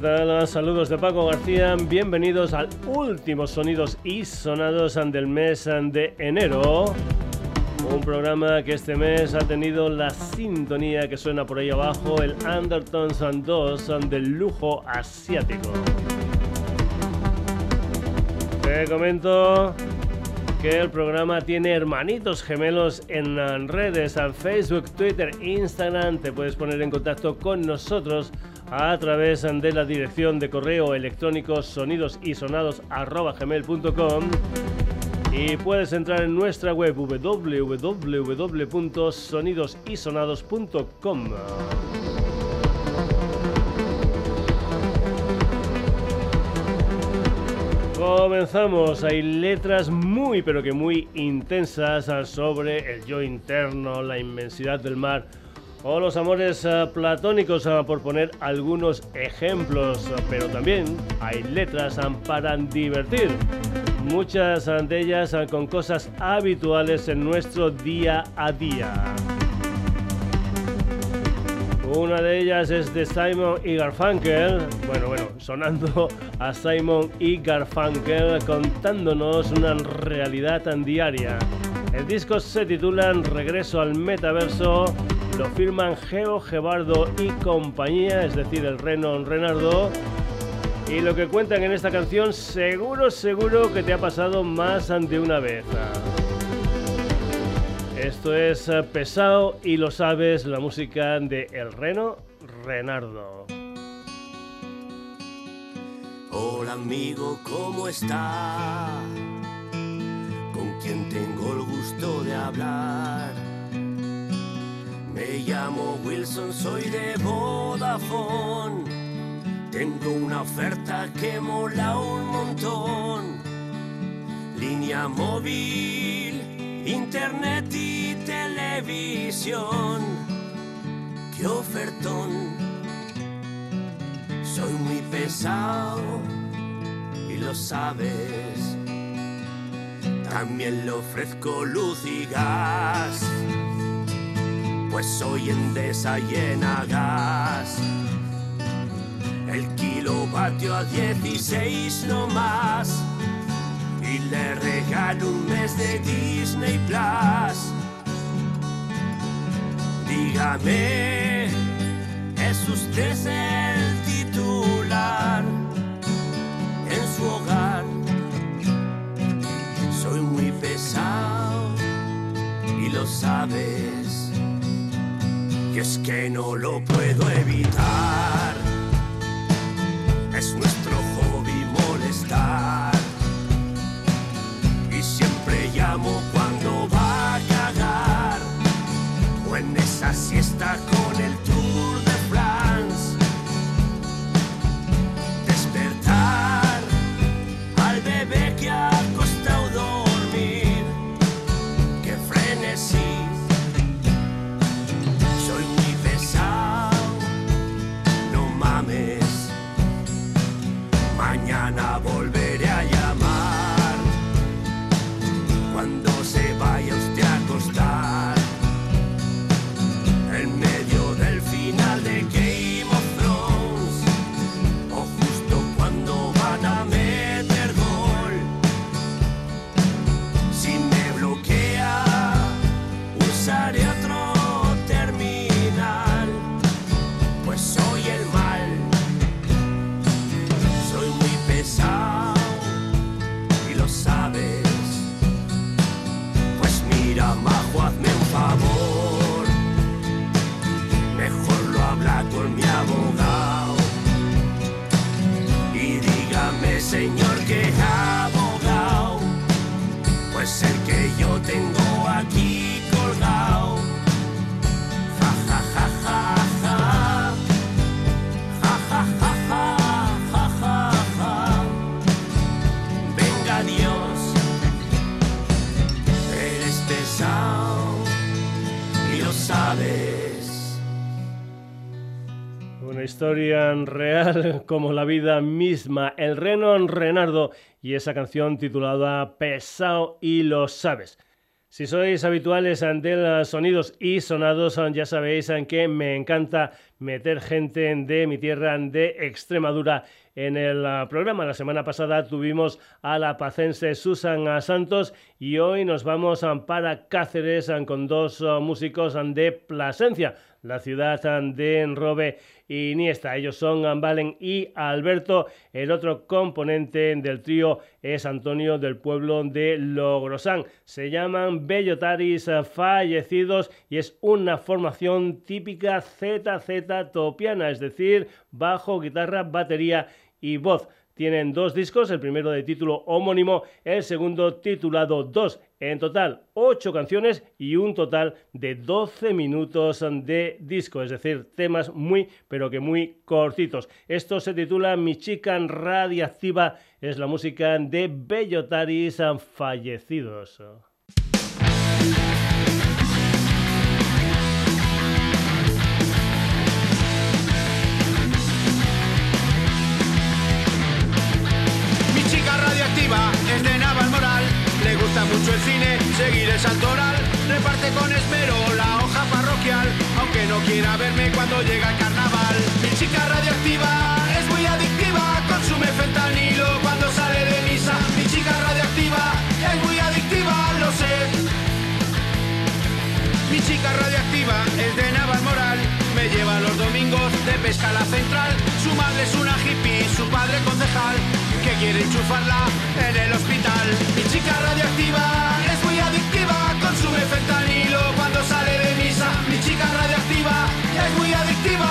¿Qué tal? Saludos de Paco García. Bienvenidos al último Sonidos y Sonados del mes de enero. Un programa que este mes ha tenido la sintonía que suena por ahí abajo, el Undertones 2 del lujo asiático. Te comento que el programa tiene hermanitos gemelos en redes, Facebook, Twitter, Instagram. Te puedes poner en contacto con nosotros a través de la dirección de correo electrónico sonidosisonados.gmail.com y puedes entrar en nuestra web www.sonidosisonados.com. Comenzamos, hay letras muy pero que muy intensas sobre el yo interno, la inmensidad del mar o los amores eh, platónicos, eh, por poner algunos ejemplos, pero también hay letras eh, para divertir. Muchas de ellas con cosas habituales en nuestro día a día. Una de ellas es de Simon y Garfunkel. Bueno, bueno, sonando a Simon y Garfunkel contándonos una realidad tan diaria. El disco se titula Regreso al Metaverso lo firman Geo, Gebardo y compañía, es decir, el Renon Renardo. Y lo que cuentan en esta canción, seguro, seguro que te ha pasado más de una vez. Esto es eh, pesado y lo sabes, la música de El Reno Renardo. Hola amigo, ¿cómo está? ¿Con quién tengo el gusto de hablar? Me llamo Wilson, soy de Vodafone. Tengo una oferta que mola un montón. Línea móvil, internet y televisión. ¡Qué ofertón! Soy muy pesado y lo sabes. También le ofrezco luz y gas pues soy Endesa llena gas. El kilovatio a 16 no más y le regalo un mes de Disney Plus. Dígame, ¿es usted el titular en su hogar? Soy muy pesado y lo sabes y es que no lo puedo evitar. Es nuestro hobby molestar. Y siempre llamo cuando va a cagar. O en esa siesta con historia real como la vida misma. El Reno Renardo y esa canción titulada Pesado y lo sabes. Si sois habituales de sonidos y sonados, ya sabéis que me encanta meter gente de mi tierra, de Extremadura, en el programa. La semana pasada tuvimos a la pacense Susan Santos y hoy nos vamos para Cáceres con dos músicos de Plasencia la ciudad de Enrobe y Niesta. Ellos son Valen y Alberto. El otro componente del trío es Antonio del pueblo de Logrosán. Se llaman Bellotaris Fallecidos y es una formación típica ZZ topiana, es decir, bajo, guitarra, batería y voz. Tienen dos discos, el primero de título homónimo, el segundo titulado 2. En total, 8 canciones y un total de 12 minutos de disco, es decir, temas muy, pero que muy cortitos. Esto se titula Mi chica radiactiva, es la música de Bellotaris Fallecidos. Gusta mucho el cine, seguir el santoral. Reparte con esmero la hoja parroquial, aunque no quiera verme cuando llega el carnaval. Mi chica radioactiva es muy adictiva, consume fentanilo cuando sale de misa. Mi chica radioactiva es muy adictiva, lo sé. Mi chica radioactiva es de Naval Moral, me lleva los domingos de pesca a la central. Su madre es una hippie, su padre concejal que quiere enchufarla en el hospital. Mi chica radioactiva es muy adictiva, consume fentanilo cuando sale de misa. Mi chica radioactiva es muy adictiva,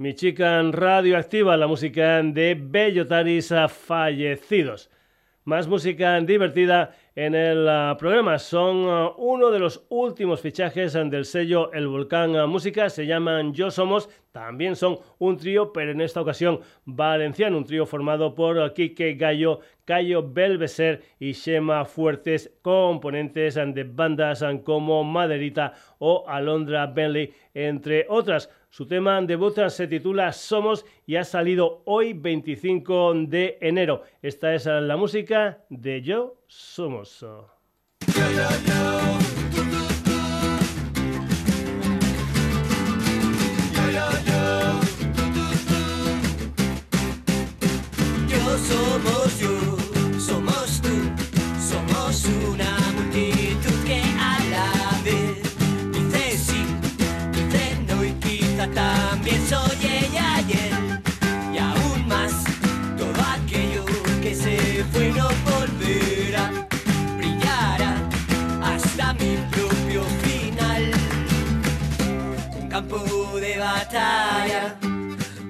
Mi chica radioactiva, la música de Bellotaris fallecidos. Más música divertida en el ah, programa. Son ah, uno de los últimos fichajes del sello El Volcán ah, Música. Se llaman Yo Somos. También son un trío, pero en esta ocasión valenciano. Un trío formado por Quique Gallo, Cayo Belveser y Shema Fuertes, componentes de bandas como Maderita o Alondra Bentley, entre otras. Su tema debut se titula Somos y ha salido hoy 25 de enero. Esta es la música de Yo Somos. Batalla,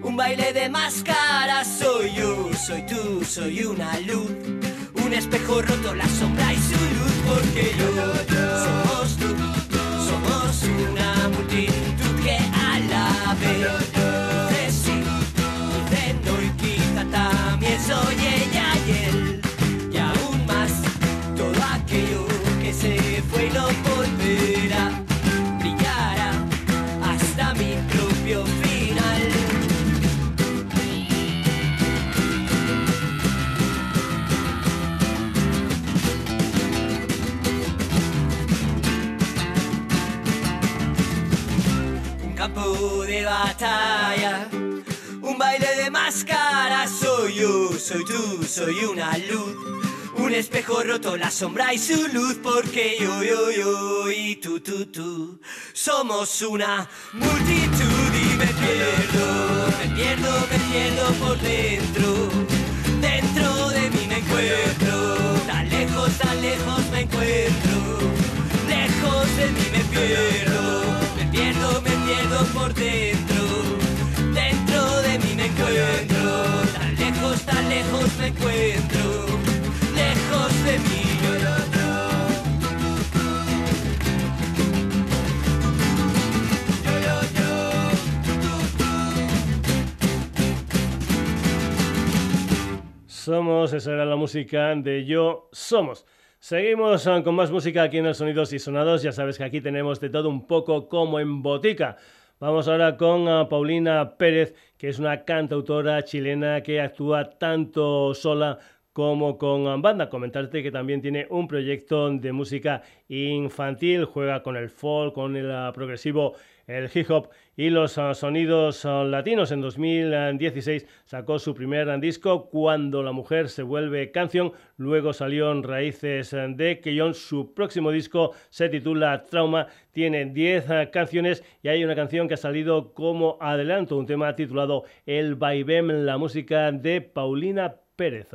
un baile de máscaras, soy yo, soy tú, soy una luz. Un espejo roto, la sombra y su luz, porque yo somos tú, somos una multitud de batalla, un baile de máscaras, soy yo, soy tú, soy una luz, un espejo roto, la sombra y su luz, porque yo, yo, yo y tú, tú, tú, somos una multitud y me pierdo, me pierdo, me pierdo por dentro, dentro de mí me encuentro, tan lejos, tan lejos me encuentro, lejos de mí me pierdo, pierdo, por dentro, dentro de mí me encuentro, tan lejos, tan lejos me encuentro, lejos de mí. Somos, esa era la música de Yo Somos. Seguimos ah, con más música aquí en el Sonidos y Sonados. Ya sabes que aquí tenemos de todo un poco como en botica. Vamos ahora con ah, Paulina Pérez, que es una cantautora chilena que actúa tanto sola como con banda. Comentarte que también tiene un proyecto de música infantil, juega con el folk, con el ah, progresivo, el hip hop y los ah, sonidos ah, latinos. En 2016 sacó su primer disco, Cuando la mujer se vuelve canción. Luego salió en Raíces de Quillón. Su próximo disco se titula Trauma. Tiene 10 canciones y hay una canción que ha salido como adelanto, un tema titulado El Vaivén, la música de Paulina Pérez.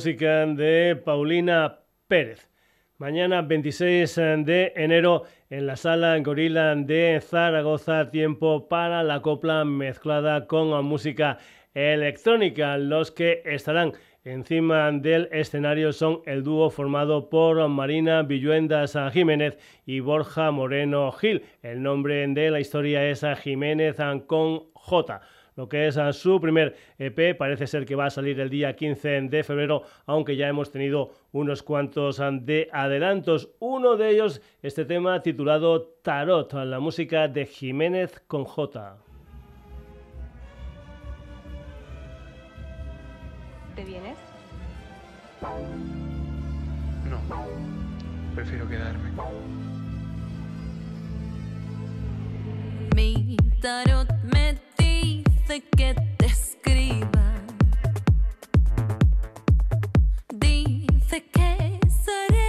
Música de Paulina Pérez. Mañana 26 de enero en la sala Gorila de Zaragoza, tiempo para la copla mezclada con música electrónica. Los que estarán encima del escenario son el dúo formado por Marina Villuendas Jiménez y Borja Moreno Gil. El nombre de la historia es Jiménez con J lo que es su primer EP. Parece ser que va a salir el día 15 de febrero, aunque ya hemos tenido unos cuantos de adelantos. Uno de ellos, este tema titulado Tarot, la música de Jiménez con J. ¿Te vienes? No, prefiero quedarme. Mi tarot me que te escriba. Dice que seré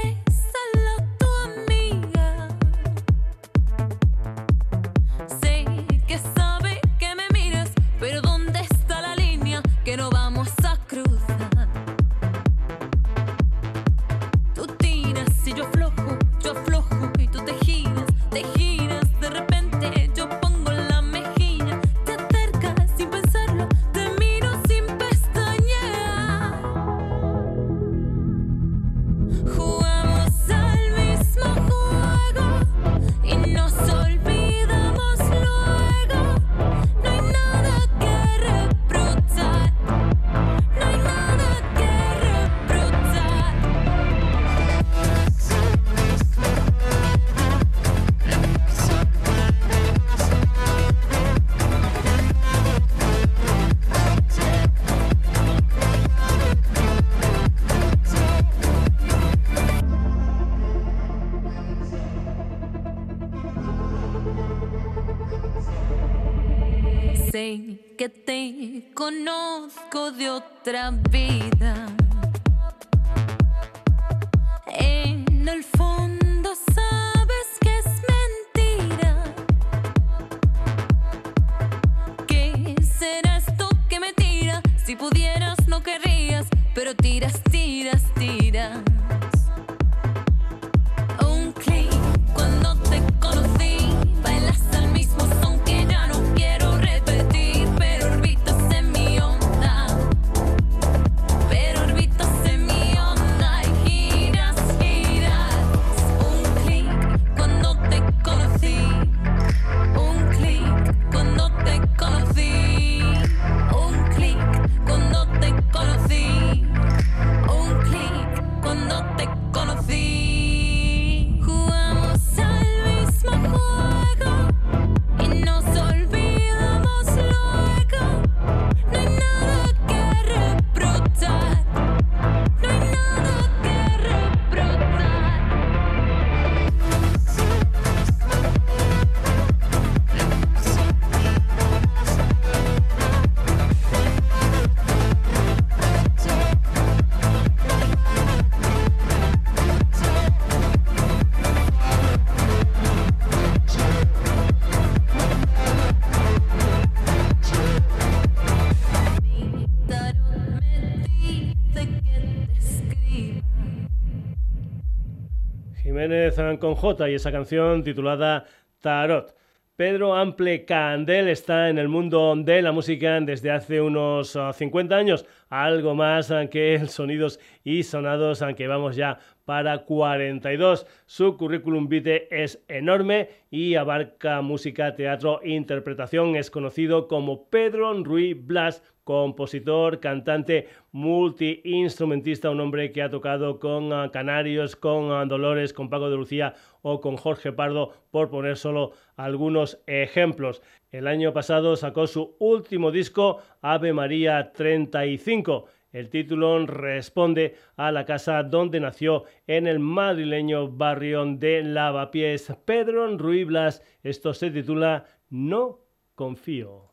Con J y esa canción titulada Tarot. Pedro Ample Candel está en el mundo de la música desde hace unos ah, 50 años, algo más ah, que Sonidos y Sonados, aunque vamos ya para 42. Su currículum vitae es enorme y abarca música, teatro interpretación. Es conocido como Pedro Ruiz Blas, compositor, cantante, multiinstrumentista, un hombre que ha tocado con ah, Canarios, con ah, Dolores, con Paco de Lucía o con Jorge Pardo, por poner solo algunos ejemplos. El año pasado sacó su último disco, Ave María 35. El título responde a la casa donde nació en el madrileño barrio de Lavapiés. Pedro Ruiz Blas, esto se titula No confío.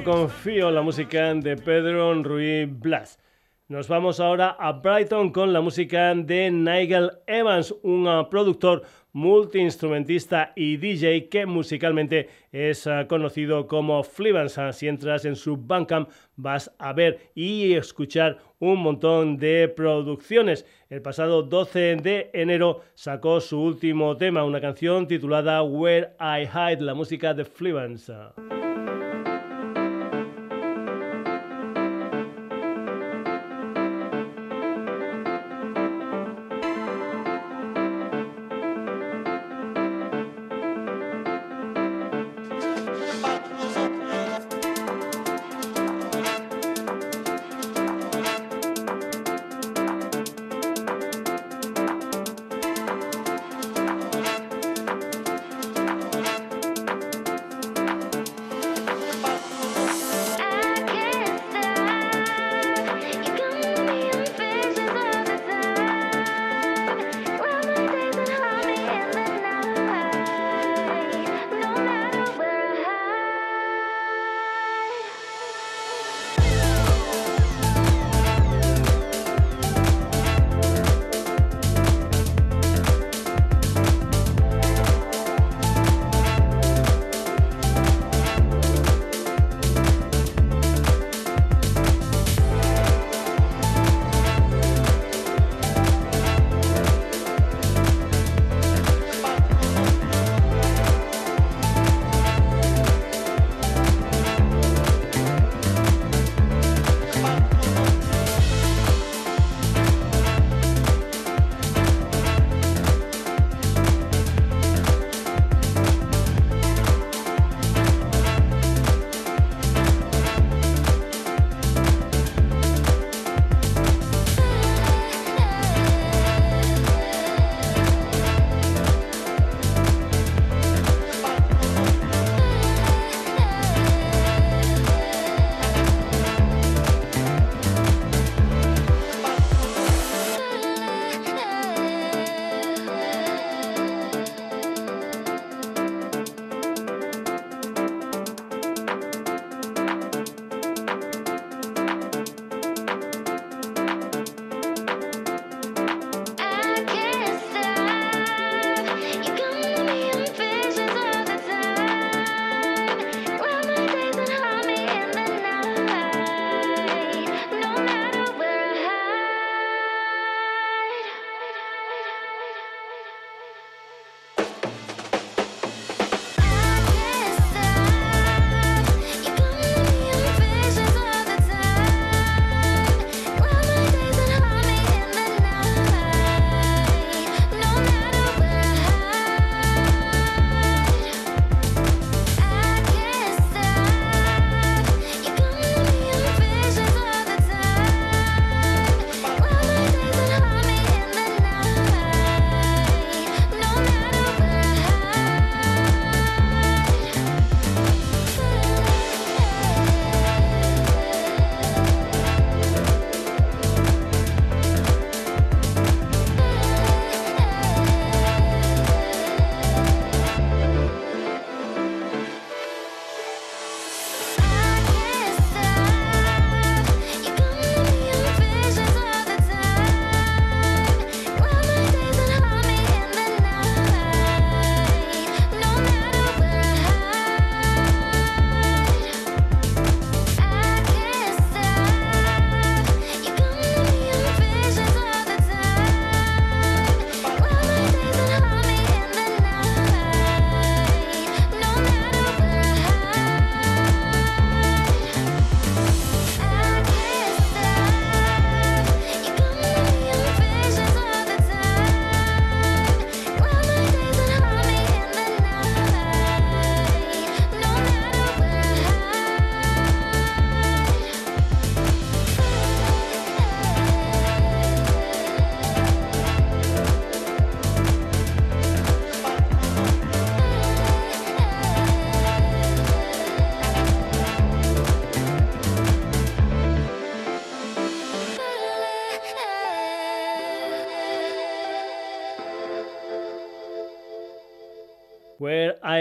Confío en la música de Pedro Ruiz Blas. Nos vamos ahora a Brighton con la música de Nigel Evans, un uh, productor multiinstrumentista y DJ que musicalmente es uh, conocido como Flivans. Si entras en su Bandcamp vas a ver y escuchar un montón de producciones. El pasado 12 de enero sacó su último tema, una canción titulada Where I Hide, la música de Flivans.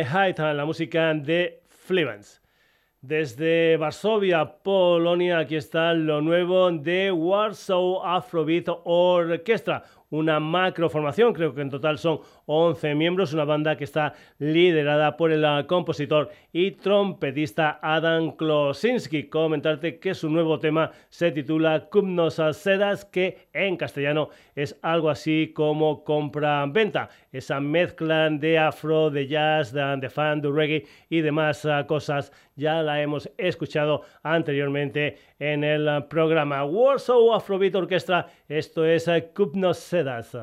I Hide, la música de Flivans. Desde Varsovia, Polonia, aquí está lo nuevo de Warsaw Afrobeat Orchestra, una macroformación, creo que en total son 11 miembros, una banda que está liderada por el ah, compositor y trompetista Adam Klosinski. Comentarte que su nuevo tema se titula Cumnos Sedas, que en castellano es algo así como compra-venta. Esa mezcla de afro, de jazz, de, de fan, de reggae y demás ah, cosas ya la hemos escuchado anteriormente en el programa Warsaw Afrobeat Orchestra. Esto es Cumnos Sedas.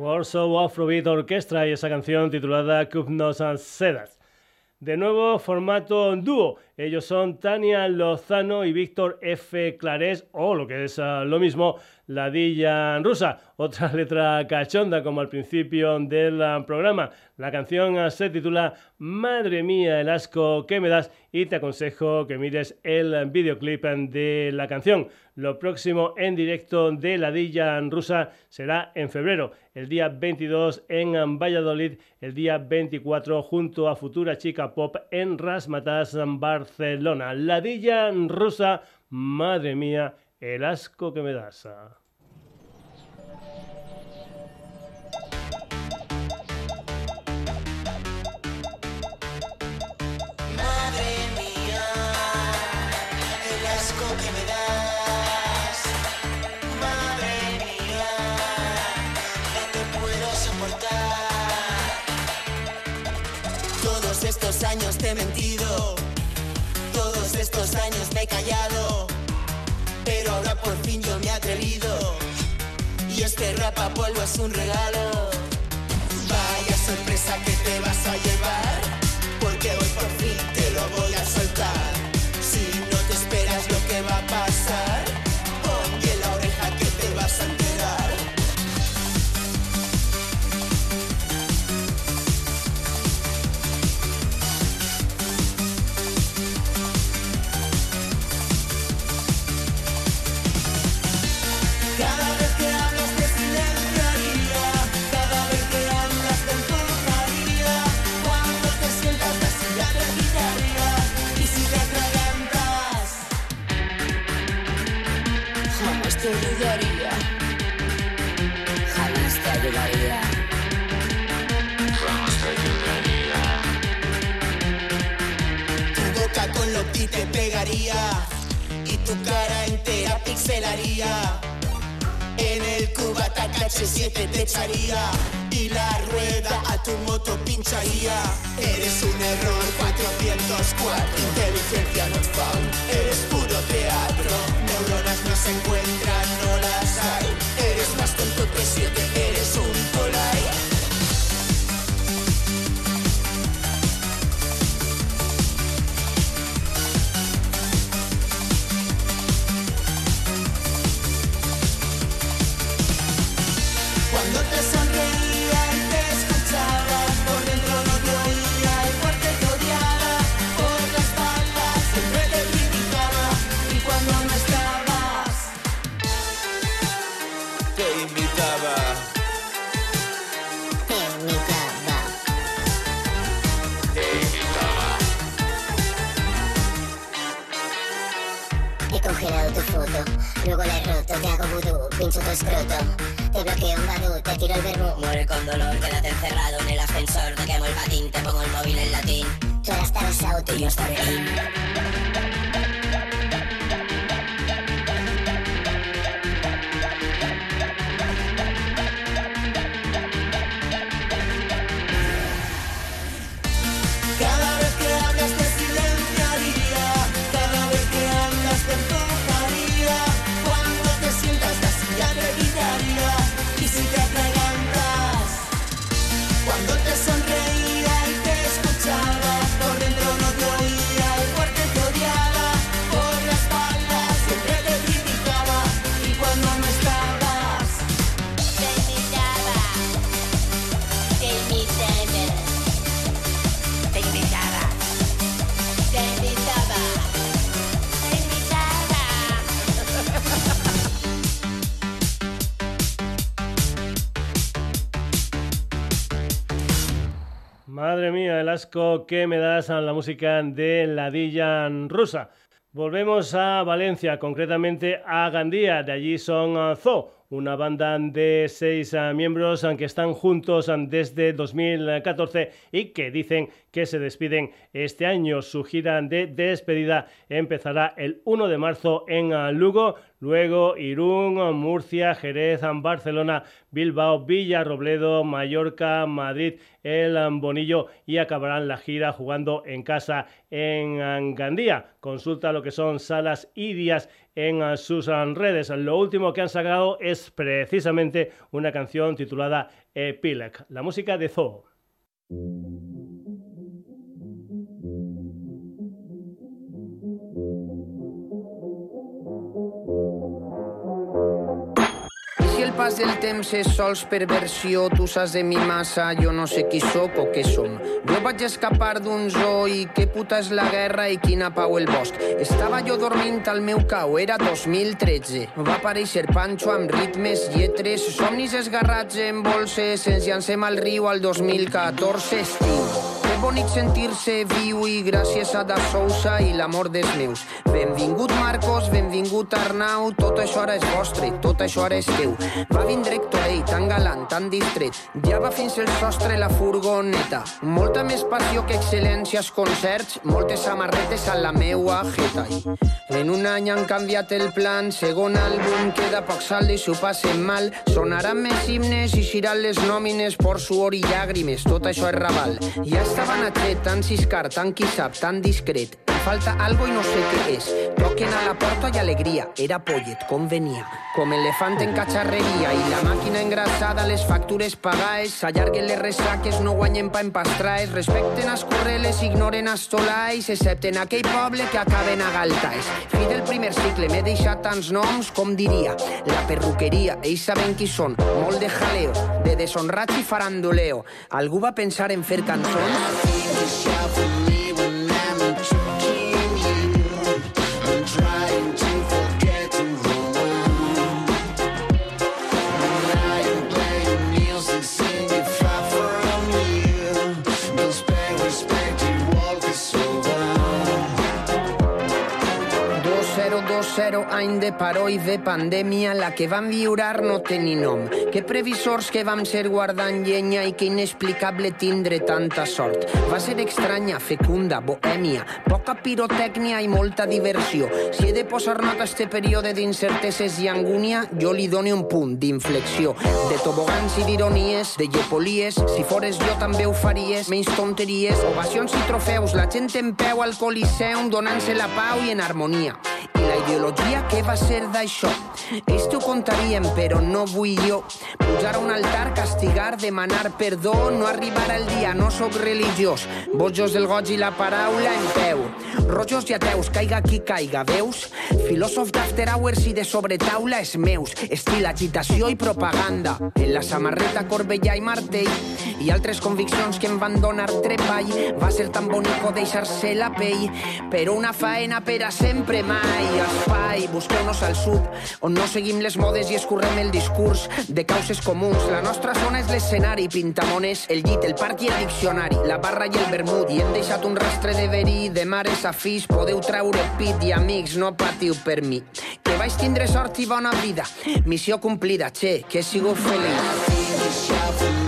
Warsaw Afrobeat Orchestra y esa canción titulada Cupnos Sedas. De nuevo, formato dúo. Ellos son Tania Lozano y Víctor F. Clarés, o lo que es ah, lo mismo, Ladilla Rusa. Otra letra cachonda, como al principio del ah, programa. La canción ah, se titula Madre mía, el asco que me das, y te aconsejo que mires el videoclip de la canción. Lo próximo en directo de Ladilla Rusa será en febrero, el día 22 en Valladolid, el día 24 junto a Futura Chica Pop en Rasmatas, Barcelona. Ladilla Rusa, madre mía, el asco que me das. Te he mentido, todos estos años me he callado, pero ahora por fin yo me he atrevido. Y este rapa polvo es un regalo. Vaya sorpresa que te vas a llevar, te pegaría, y tu cara entera pixelaría. En el cubata KH7 te echaría y la rueda a tu moto pincharía. Eres un error 404, inteligencia not found. Eres puro teatro, neuronas no se encuentran, no las hay. Eres más tonto que siete, eres un asco que me das a la música de Ladilla rusa. Volvemos a Valencia, concretamente a Gandía. De allí son ah, Zoo, una banda de seis ah, miembros ah, que están juntos desde 2014 y que dicen que se despiden este año. Su gira de despedida empezará el 1 de marzo en Lugo, luego Irún, Murcia, Jerez, Barcelona, Bilbao, Villarrobledo, Mallorca, Madrid, el Bonillo y acabarán la gira jugando en casa en Gandía. Consulta lo que son salas y días en sus redes. Lo último que han sacado es precisamente una canción titulada Epileg, la música de Zoo. Pas del temps és sols perversió, tu saps de mi massa, jo no sé qui sóc o què som. Jo vaig escapar d'un zoo i què puta és la guerra i quina pau el bosc. Estava jo dormint al meu cau, era 2013. Va aparèixer Pancho amb ritmes, lletres, somnis esgarrats en bolses, ens llancem al riu al 2014 estiu. Bonic sentir-se viu i gràcies a Da Sousa i l'amor dels meus. Benvingut Marcos, benvingut Arnau, tot això ara és vostre, tot això ara és teu. Va vindre Héctor Ey, ell, tan galant, tan distret. Ja va fins al sostre la furgoneta. Molta més passió que excel·lència als concerts, moltes samarretes a la meua jeta. En un any han canviat el plan, segon àlbum queda poc saldo i s'ho passen mal. Sonaran més himnes i xiran les nòmines por suor i llàgrimes, tot això és raval. Ja estaven a tan ciscar, tan qui sap, tan discret. Falta algo i no sé què és. Toquen a la porta i alegria. Era pollet, com venia. Com elefant en catxarreria i la màquina engrassada, les factures pagades, s'allarguen les ressaques, no guanyen pa en pastraes, respecten as correles, ignoren as tolais, excepte en aquell poble que acaben a galtais. Fi del primer cicle, m'he deixat tants noms, com diria, la perruqueria, ells saben qui són, molt de jaleo, de deshonrats i farandoleo. Algú va pensar en fer cançons? Zero any de paró i de pandèmia, la que vam viurar no té ni nom. Que previsors que vam ser guardant llenya i que inexplicable tindre tanta sort. Va ser estranya, fecunda, bohèmia, poca pirotècnia i molta diversió. Si he de posar nota a este període d'incerteses i angúnia, jo li doni un punt d'inflexió. De tobogans i d'ironies, de llepolies, si fores jo també ho faries, menys tonteries, ovacions i trofeus, la gent en peu al coliseum donant-se la pau i en harmonia. I la ideologia, què va ser d'això? Ells t'ho contarien, però no vull jo. Pujar a un altar, castigar, demanar perdó, no arribar al dia, no sóc religiós. Bojos del goig i la paraula en peu. Rojos i ateus, caiga qui caiga, veus? Filòsof d'after hours i de sobretaula és meus. Estil, agitació i propaganda. En la samarreta, corbella i martell. I altres conviccions que em van donar trepall. Va ser tan bonico deixar-se la pell. Però una faena per a sempre mai. Espai, busqueu-nos al sud, on no seguim les modes i escurrem el discurs de causes comuns. La nostra zona és l'escenari, pintamones, el llit, el parc i el diccionari, la barra i el vermut. I hem deixat un rastre de verí, de mares a fills, podeu treure pit i amics, no patiu per mi. Que vaig tindre sort i bona vida. Missió complida, che, que sigut feliç.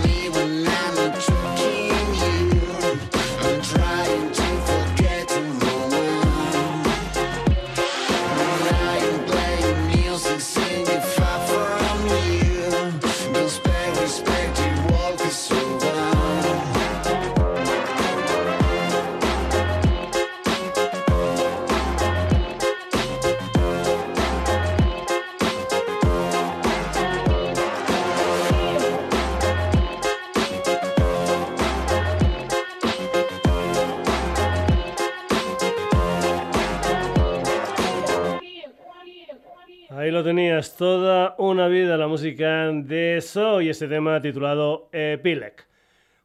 Música de y este tema titulado Epilec.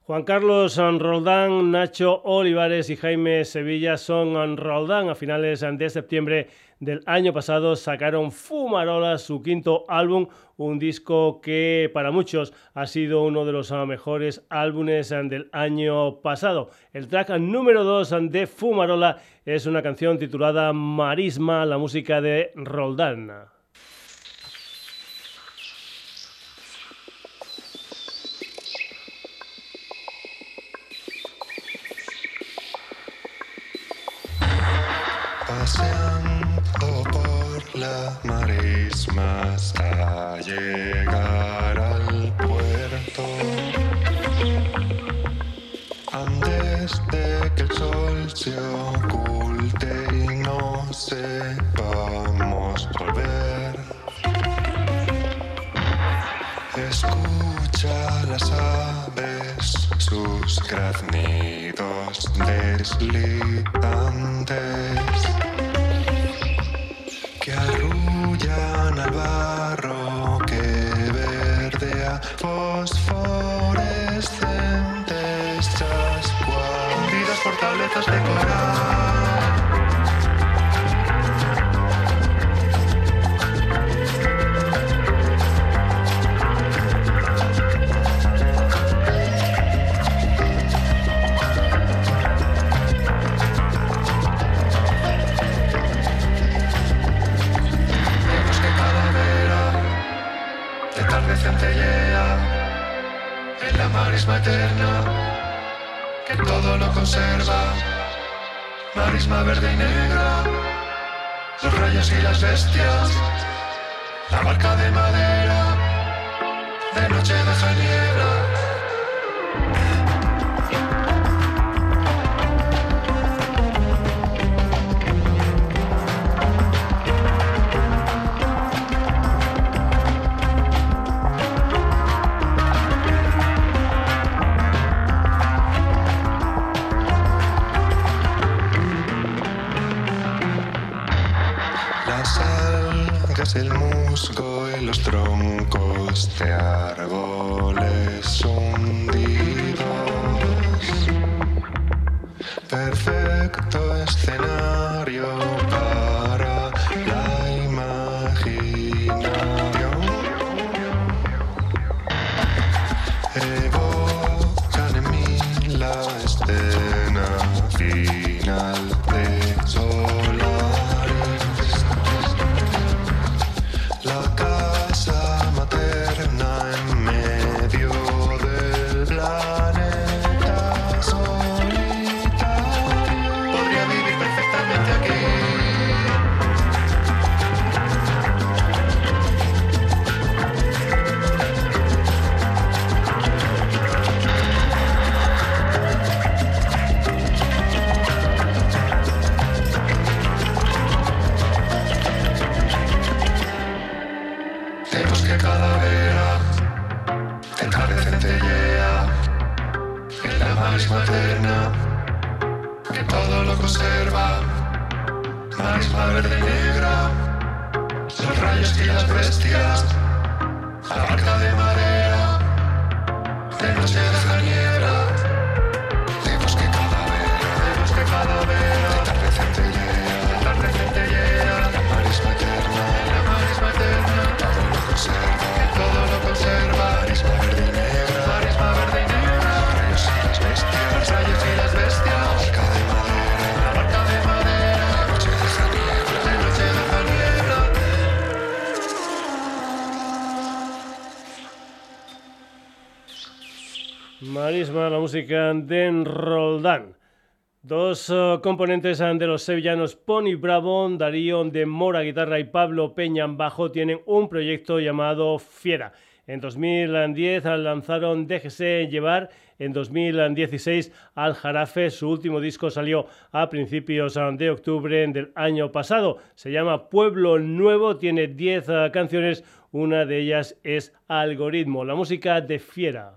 Juan Carlos Roldán, Nacho Olivares y Jaime Sevilla son Roldán. A finales de septiembre del año pasado sacaron Fumarola, su quinto álbum, un disco que para muchos ha sido uno de los mejores álbumes del año pasado. El track número 2 de Fumarola es una canción titulada Marisma, la música de Roldán. La marisma hasta llegar al puerto. Antes de que el sol se oculte y no sepamos volver. Escucha las aves, sus graznidos deslizantes bye. Que todo lo conserva. Marisma verde y negra, los rayos y las bestias, la barca de madera, de noche deja niebla. Troncos de Dos eh, componentes eh, de los sevillanos Pony Bravo, Darío de Mora guitarra y Pablo Peña bajo tienen un proyecto llamado Fiera. En 2010 lanzaron Déjese llevar, en 2016 Al Jarafe, su último disco salió a principios eh, de octubre del año pasado. Se llama Pueblo Nuevo, tiene 10 eh, canciones, una de ellas es Algoritmo, la música de Fiera.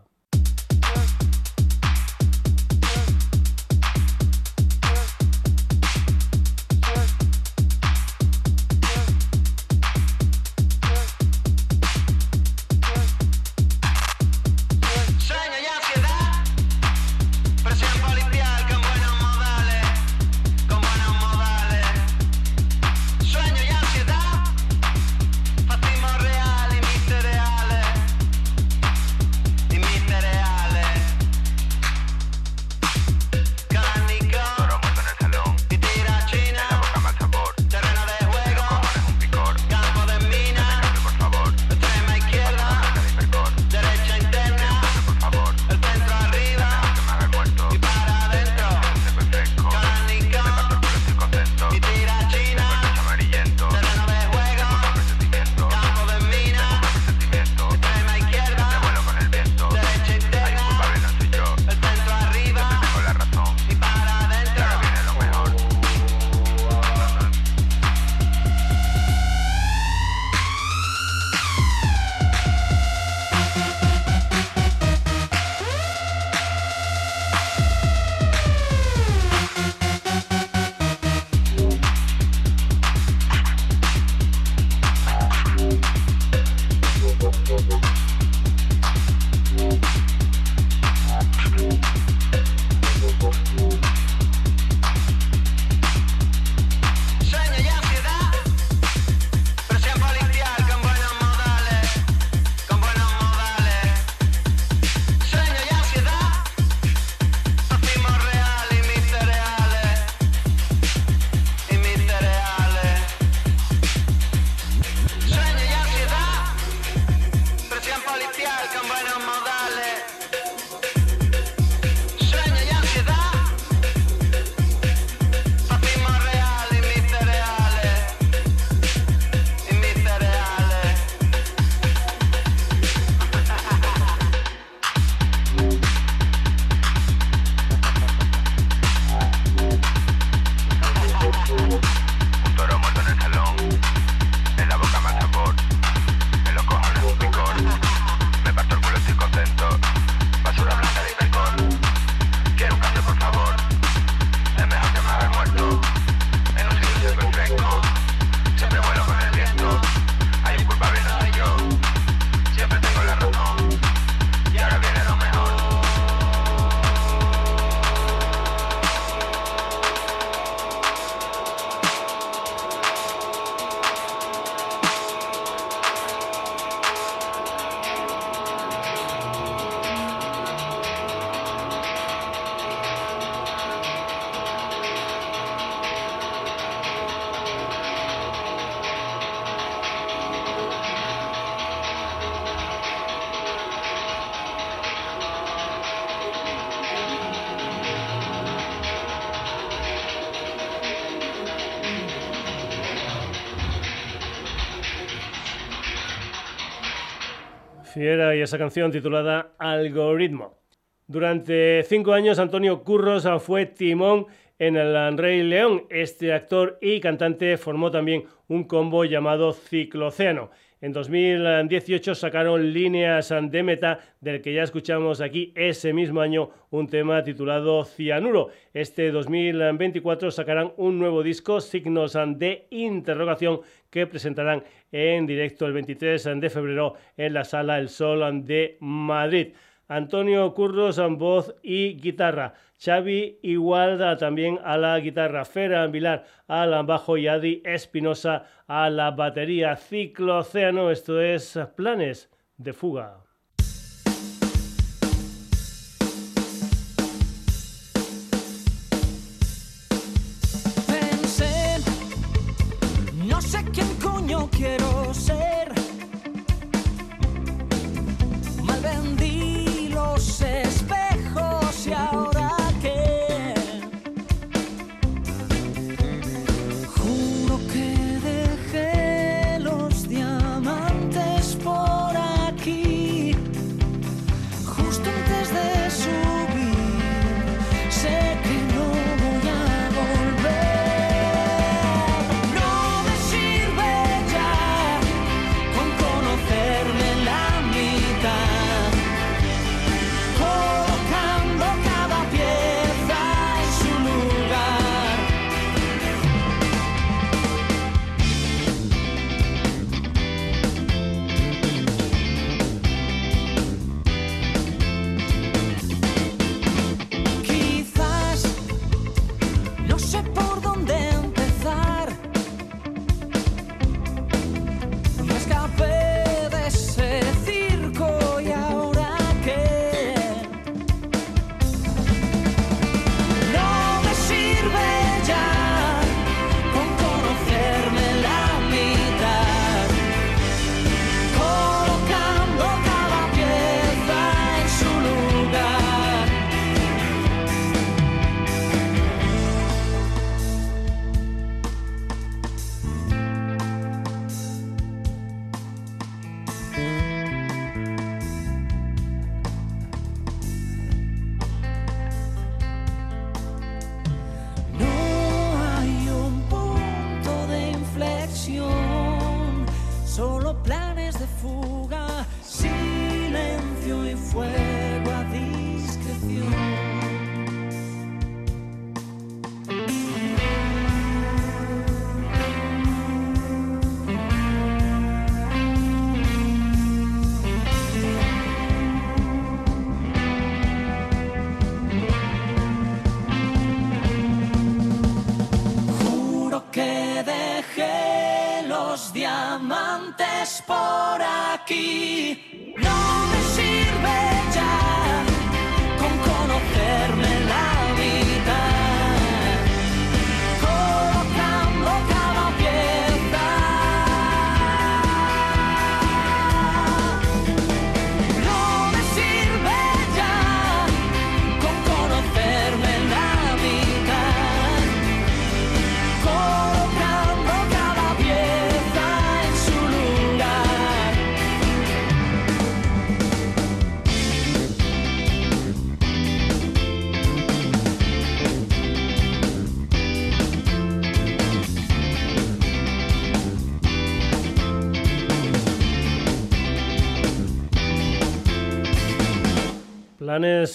Fiera y esa canción titulada Algoritmo. Durante cinco años Antonio Curros fue timón en el Rey León. Este actor y cantante formó también un combo llamado Ciclocéano. En 2018 sacaron Líneas de Meta, del que ya escuchamos aquí ese mismo año un tema titulado Cianuro. Este 2024 sacarán un nuevo disco, Signos de Interrogación, que presentarán en directo el 23 de febrero en la Sala El Sol de Madrid. Antonio Curros en voz y guitarra. Xavi Igualda también a la guitarra. Fera Vilar al bajo y Adi Espinosa a la batería. Ciclo Océano, esto es Planes de Fuga.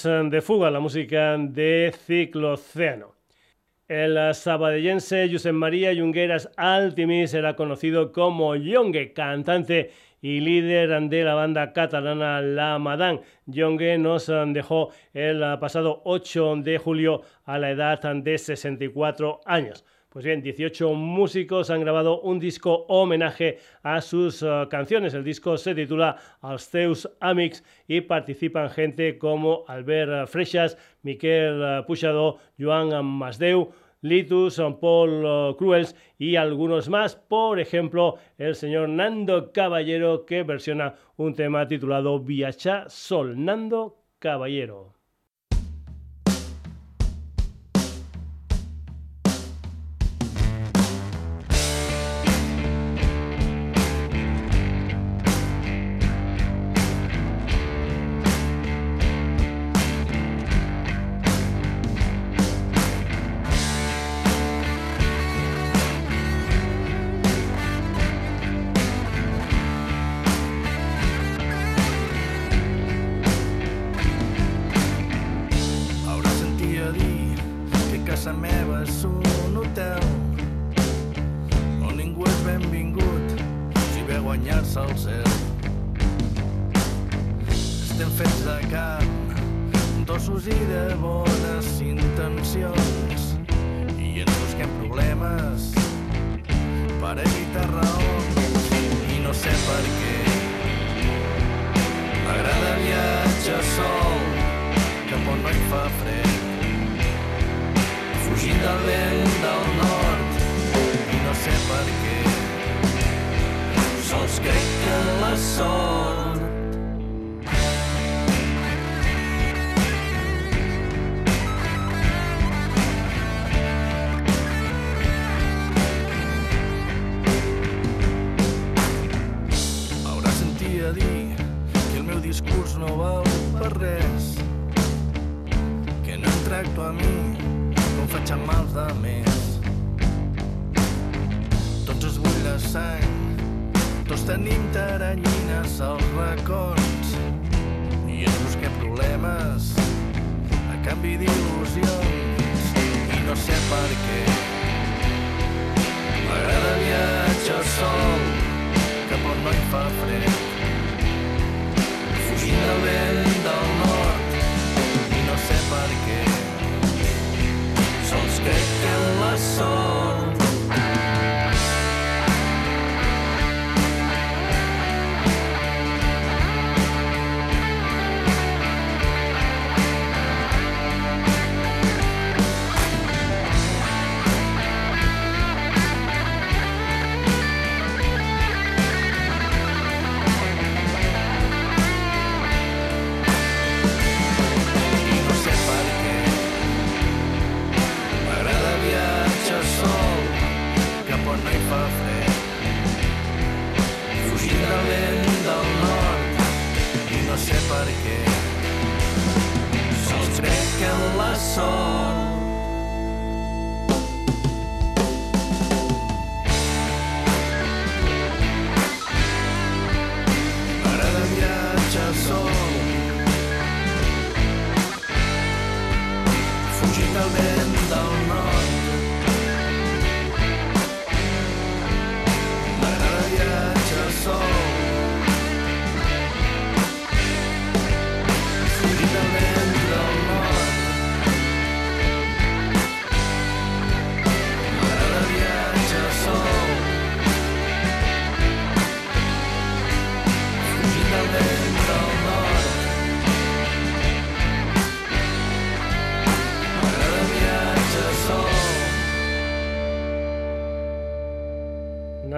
De fuga, la música de Ciclocéano. El sabadellense Josep María Jungueras Altimis era conocido como Yongue, cantante y líder de la banda catalana La Madame. Yongue nos dejó el pasado 8 de julio a la edad de 64 años. Pues bien, 18 músicos han grabado un disco homenaje a sus eh, canciones. El disco se titula Els teus amics y participan gente como Albert Freixas, Miquel eh, Puigdó, Joan Masdeu, Litus, Paul eh, Cruels y algunos más. Por ejemplo, el señor Nando Caballero que versiona un tema titulado Viacha Sol. Nando Caballero. Casa meva és un hotel on ningú és benvingut si ve a guanyar-se el cel. Estem fets de carn, d'ossos i de bones intencions. I ens busquem problemes per evitar raons. I no sé per què. M'agrada viatjar sol cap on no hi fa fred fugint del vent del nord. I no sé per què. Sols crec que la sort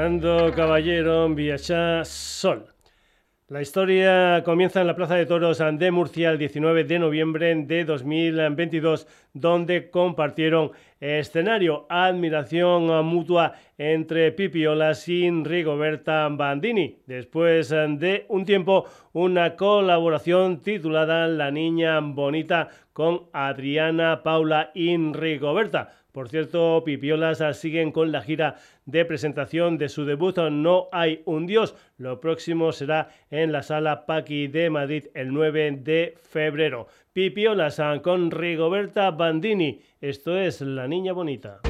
Caballero, Viajar Sol. La historia comienza en la Plaza de Toros de Murcia el 19 de noviembre de 2022, donde compartieron escenario, admiración mutua entre Pipiolas y Rigoberta Bandini. Después de un tiempo, una colaboración titulada La Niña Bonita con Adriana, Paula y Rigoberta. Por cierto, Pipiolas siguen con la gira de presentación de su debut No hay un Dios. Lo próximo será en la sala Paqui de Madrid el 9 de febrero. Pipiolas con Rigoberta Bandini. Esto es La Niña Bonita.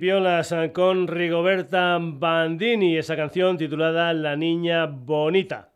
Pipiolas eh, con Rigoberta Bandini, esa canción titulada La Niña Bonita.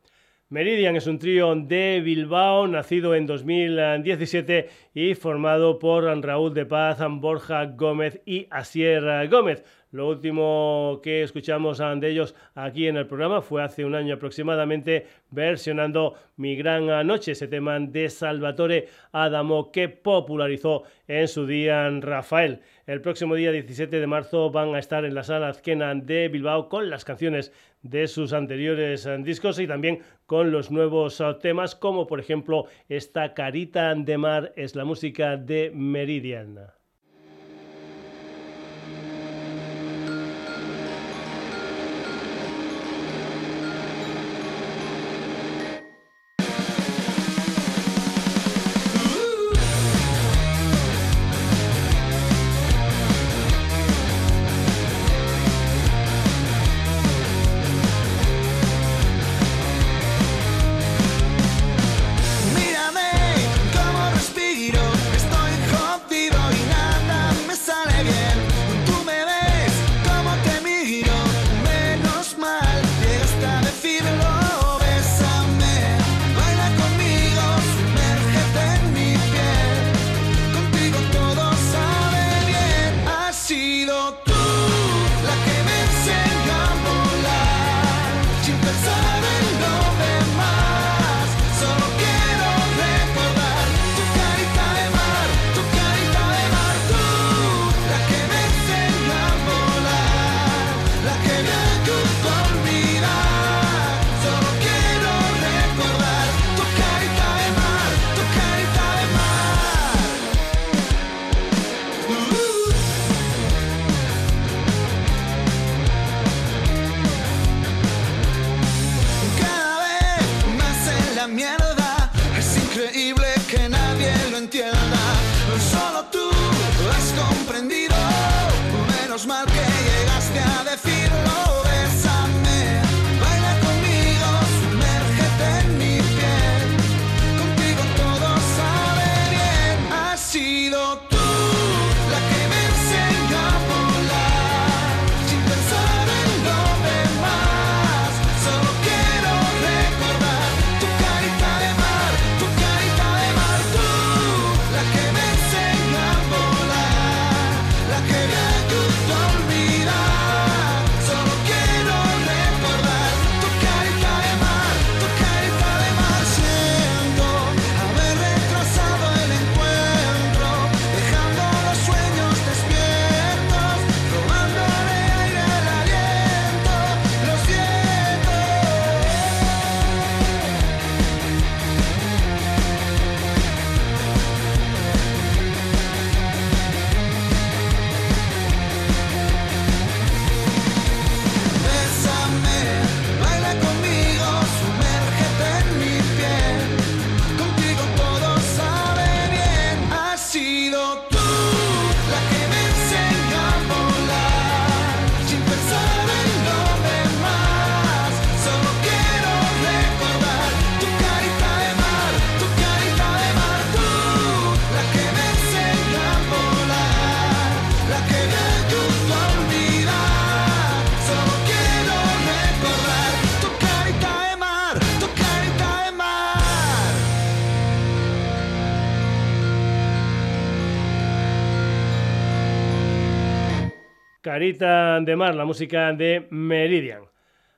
Meridian es un trío de Bilbao, nacido en 2017 y formado por Raúl de Paz, Borja Gómez y Asier Gómez. Lo último que escuchamos de ellos aquí en el programa fue hace un año aproximadamente versionando Mi Gran Noche, ese tema de Salvatore Adamo que popularizó en su día Rafael. El próximo día 17 de marzo van a estar en la sala Azquena de Bilbao con las canciones de sus anteriores discos y también con los nuevos temas como por ejemplo esta Carita de Mar es la música de Meridian. Carita de Mar, la música de Meridian.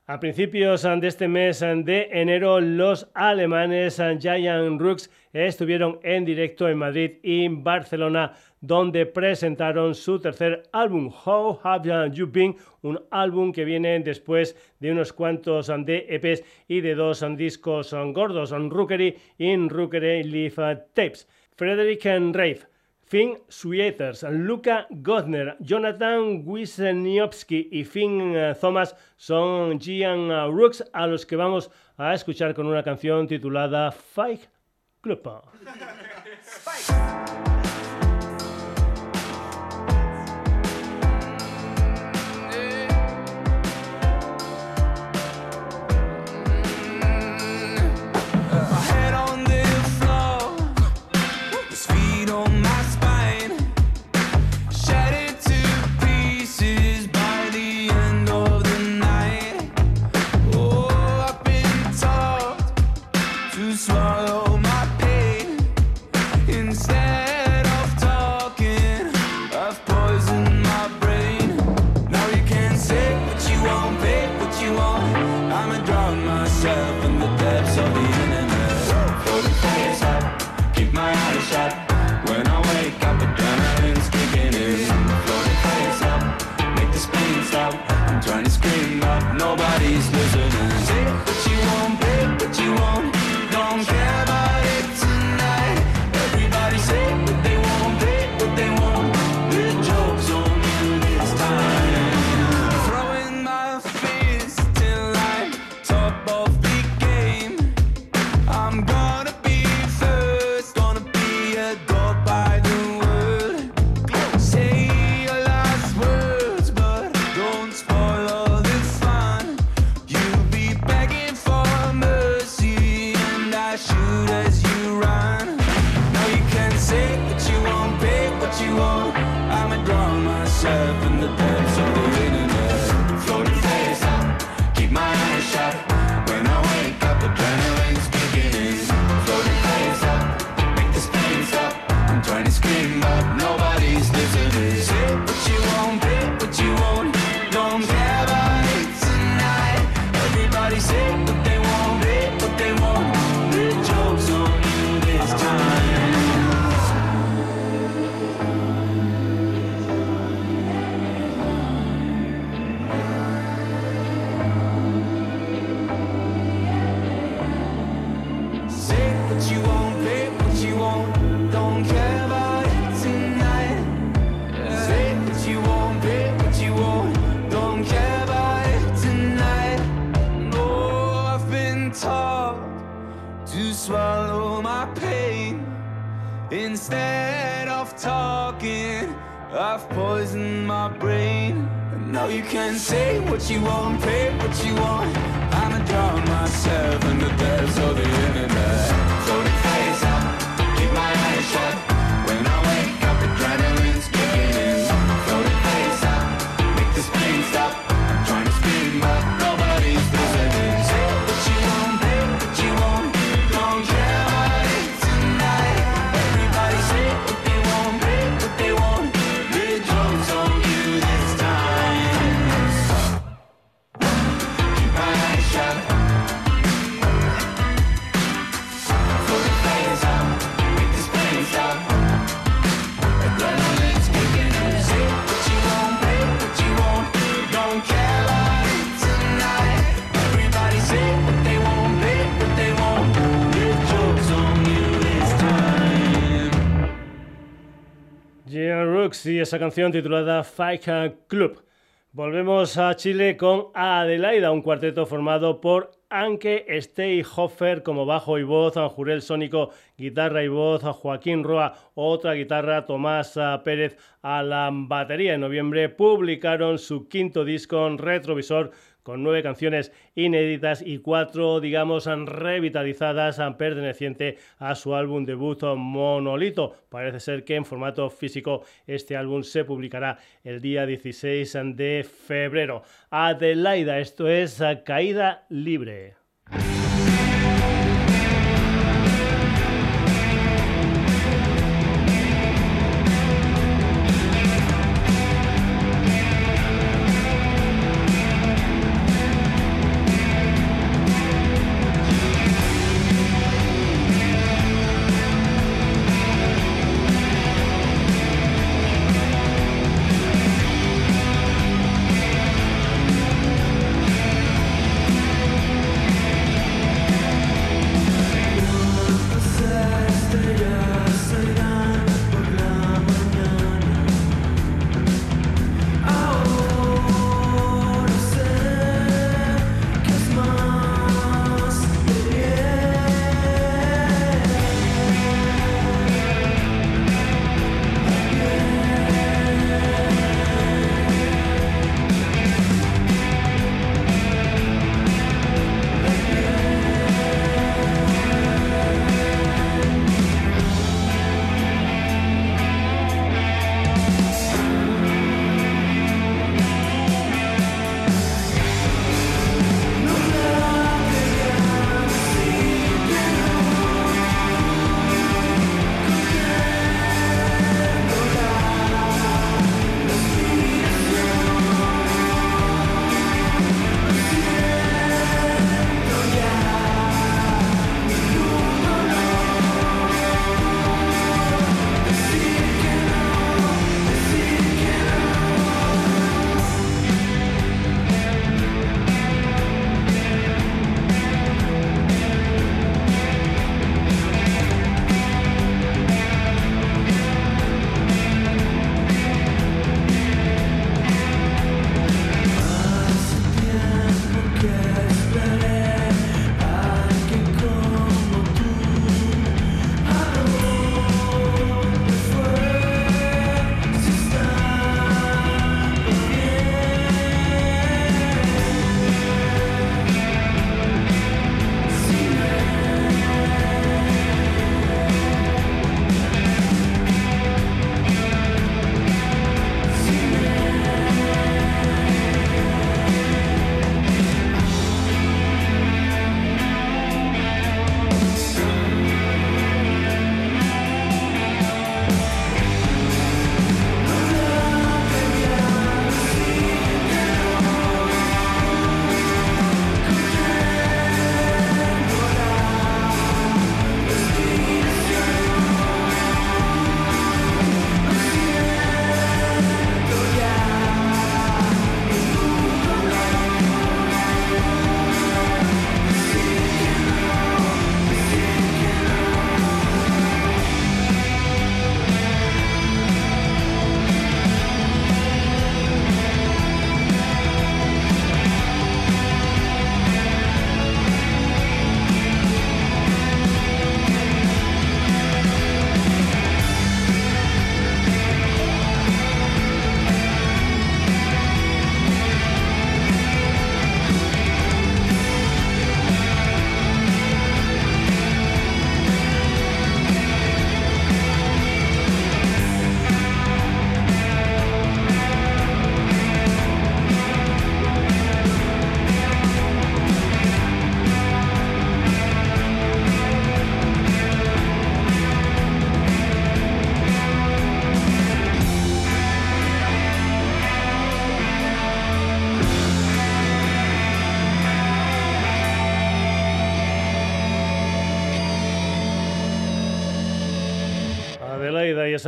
A principios de este mes de enero, los alemanes Giant Rooks estuvieron en directo en Madrid y Barcelona, donde presentaron su tercer álbum, How Have You Been, un álbum que viene después de unos cuantos de EPs y de dos discos gordos, Rookery y Rookery Leaf Tapes. Frederick Rafe Finn Swieters, Luca Godner, Jonathan Wisniewski y Finn eh, Thomas son Gian Rooks a los que vamos a escuchar con una canción titulada Fight Club. Sí, esa canción titulada Fight Club. Volvemos a Chile con Adelaida, un cuarteto formado por Anke Steyhofer como bajo y voz, Jurel Sónico, guitarra y voz, Joaquín Roa, otra guitarra, Tomás ah, Pérez a la batería. En noviembre publicaron su quinto disco en retrovisor con nueve canciones inéditas y cuatro, digamos, revitalizadas, perteneciente a su álbum debut oh, Monolito. Parece ser que en formato físico este álbum se publicará el día 16 de febrero. Adelaida, esto es Caída Libre.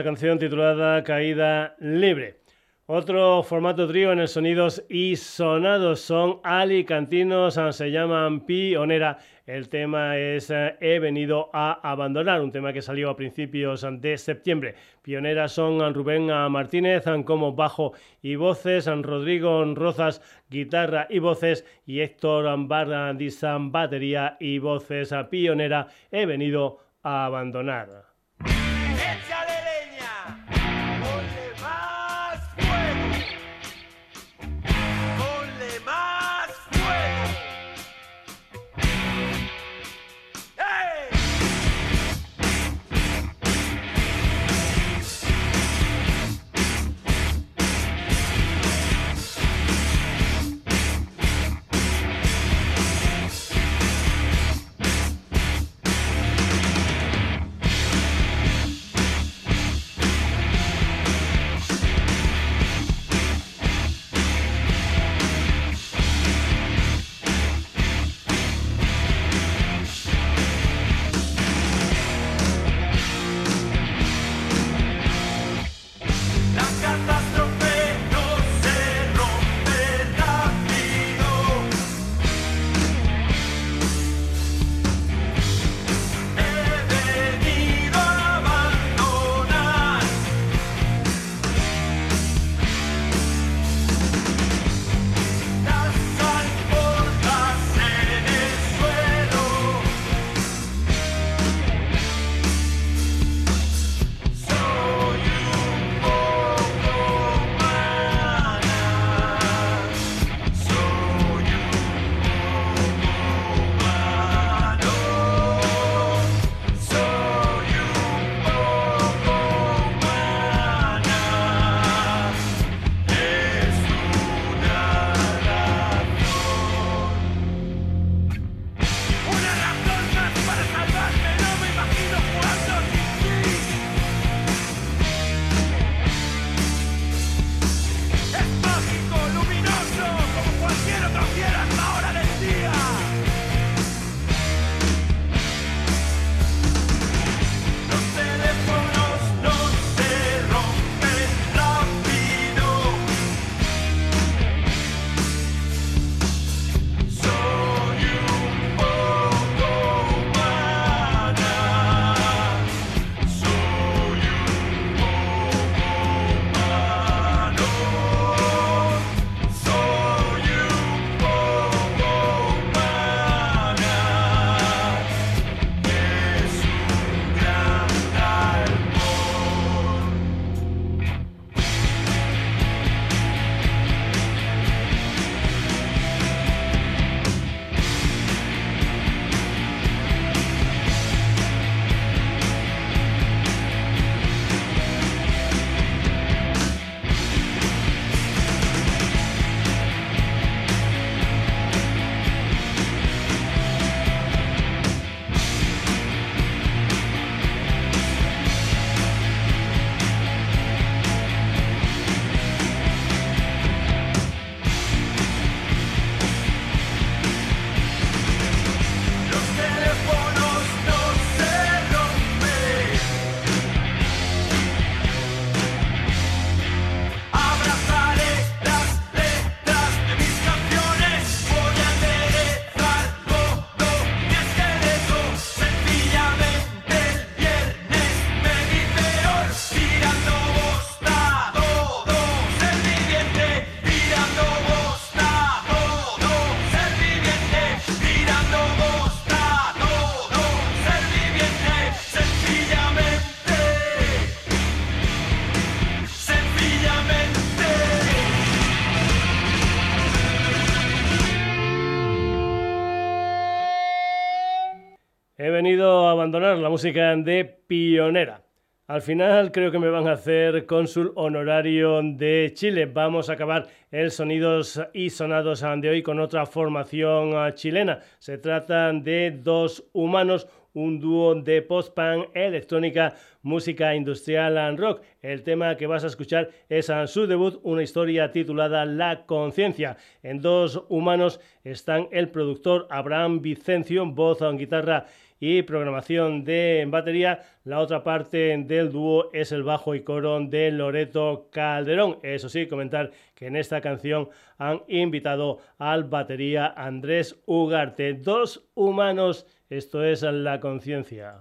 Canción titulada Caída Libre. Otro formato trío en el Sonidos y Sonados son alicantinos, se llaman Pionera. El tema es eh, He venido a abandonar, un tema que salió a principios de septiembre. Pionera son Rubén Martínez como bajo y voces, Rodrigo Rozas guitarra y voces y Héctor Bardizan batería y voces. Pionera, He venido a abandonar. Abandonar la música de pionera. Al final creo que me van a hacer cónsul honorario de Chile. Vamos a acabar el Sonidos y Sonados de hoy con otra formación ah, chilena. Se trata de dos humanos, un dúo de post-punk, electrónica, música industrial and rock. El tema que vas a escuchar es a su debut, una historia titulada La Conciencia. En dos humanos están el productor Abraham Vicencio, voz, guitarra y programación de batería. La otra parte del dúo es el bajo y coro de Loreto Calderón. Eso sí, comentar que en esta canción han invitado al batería Andrés Ugarte. Dos humanos, esto es la conciencia.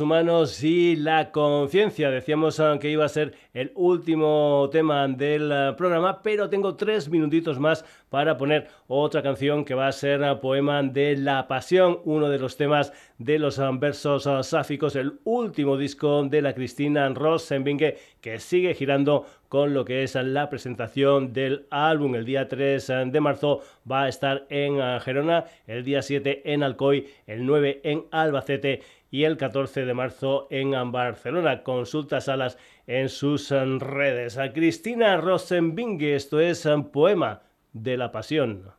Humanos y la conciencia. Decíamos ah, que iba a ser el último tema del ah, programa, pero tengo tres minutitos más para poner otra canción que va a ser ah, Poema de la Pasión, uno de los temas de los versos sáficos, el último disco de la Cristina Rosenbinge, que sigue girando con lo que es la presentación del álbum. El día 3 de marzo va a estar en Gerona, el día 7 en Alcoy, el 9 en Albacete y el 14 de marzo en Barcelona. Consulta salas en sus redes. A Cristina Rosenbinge, esto es un poema de la pasión.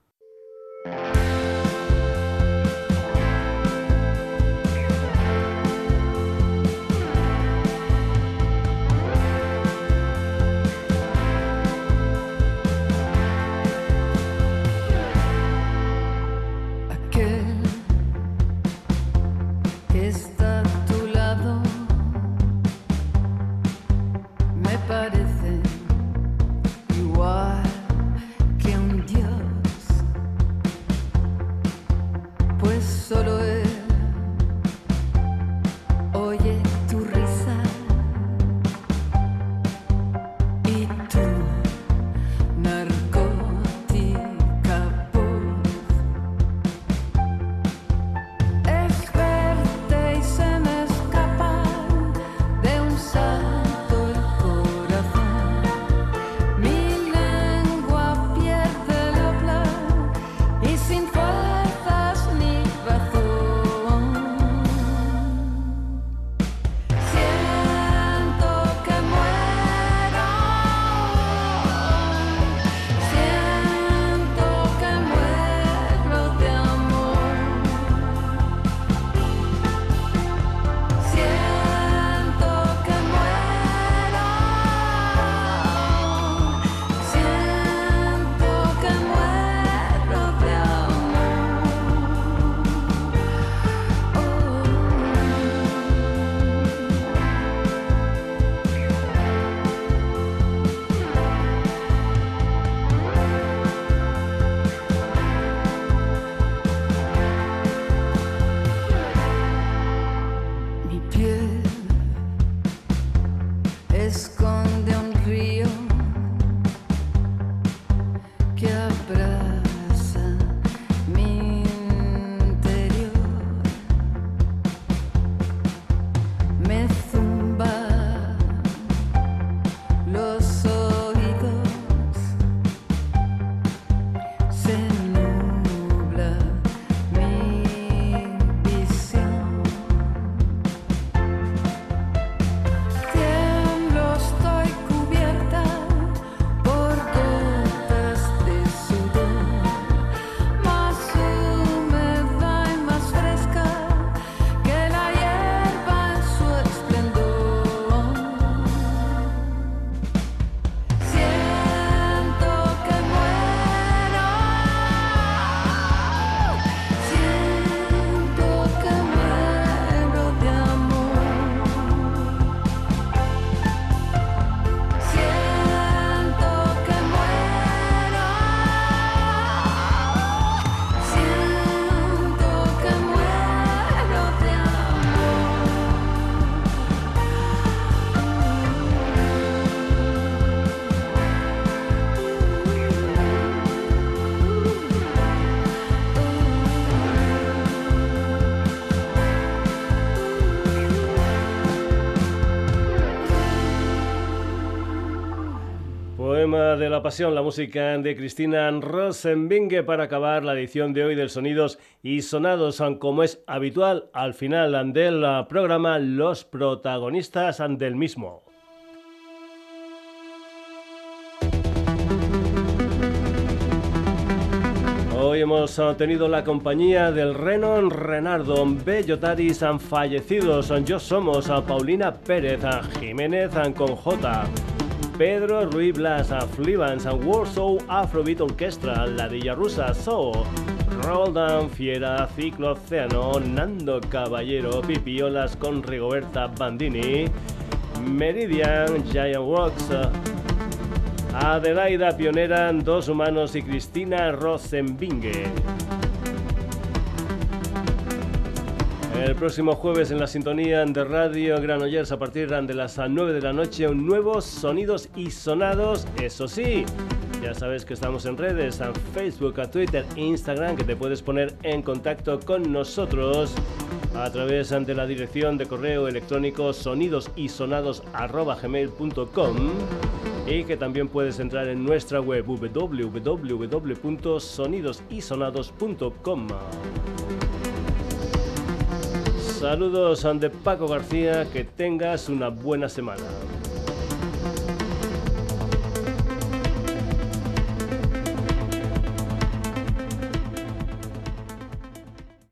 De la pasión, la música de Cristina Rosenbinge para acabar la edición de hoy del Sonidos y Sonados, como es habitual al final del programa, los protagonistas del mismo. Hoy hemos tenido la compañía del Renon Renardo, Bellotaris han fallecidos, yo somos Paulina Pérez, Jiménez con J. Pedro Ruiz Blas, Flivans, Warsaw Afrobeat Orchestra, Ladilla Rusa, So, Roldan Fiera, Ciclo Océano, Nando Caballero, Pipiolas con Rigoberta Bandini, Meridian, Giant Rocks, Adelaida Pionera, Dos Humanos y Cristina Rosenbinge. El próximo jueves en la sintonía de Radio Granollers a partir de las 9 de la noche un nuevo Sonidos y Sonados, eso sí. Ya sabes que estamos en redes, a Facebook, a Twitter, Instagram, que te puedes poner en contacto con nosotros a través de la dirección de correo electrónico sonidosisonados.gmail.com y que también puedes entrar en nuestra web www.sonidosisonados.com. Saludos de Paco García, que tengas una buena semana.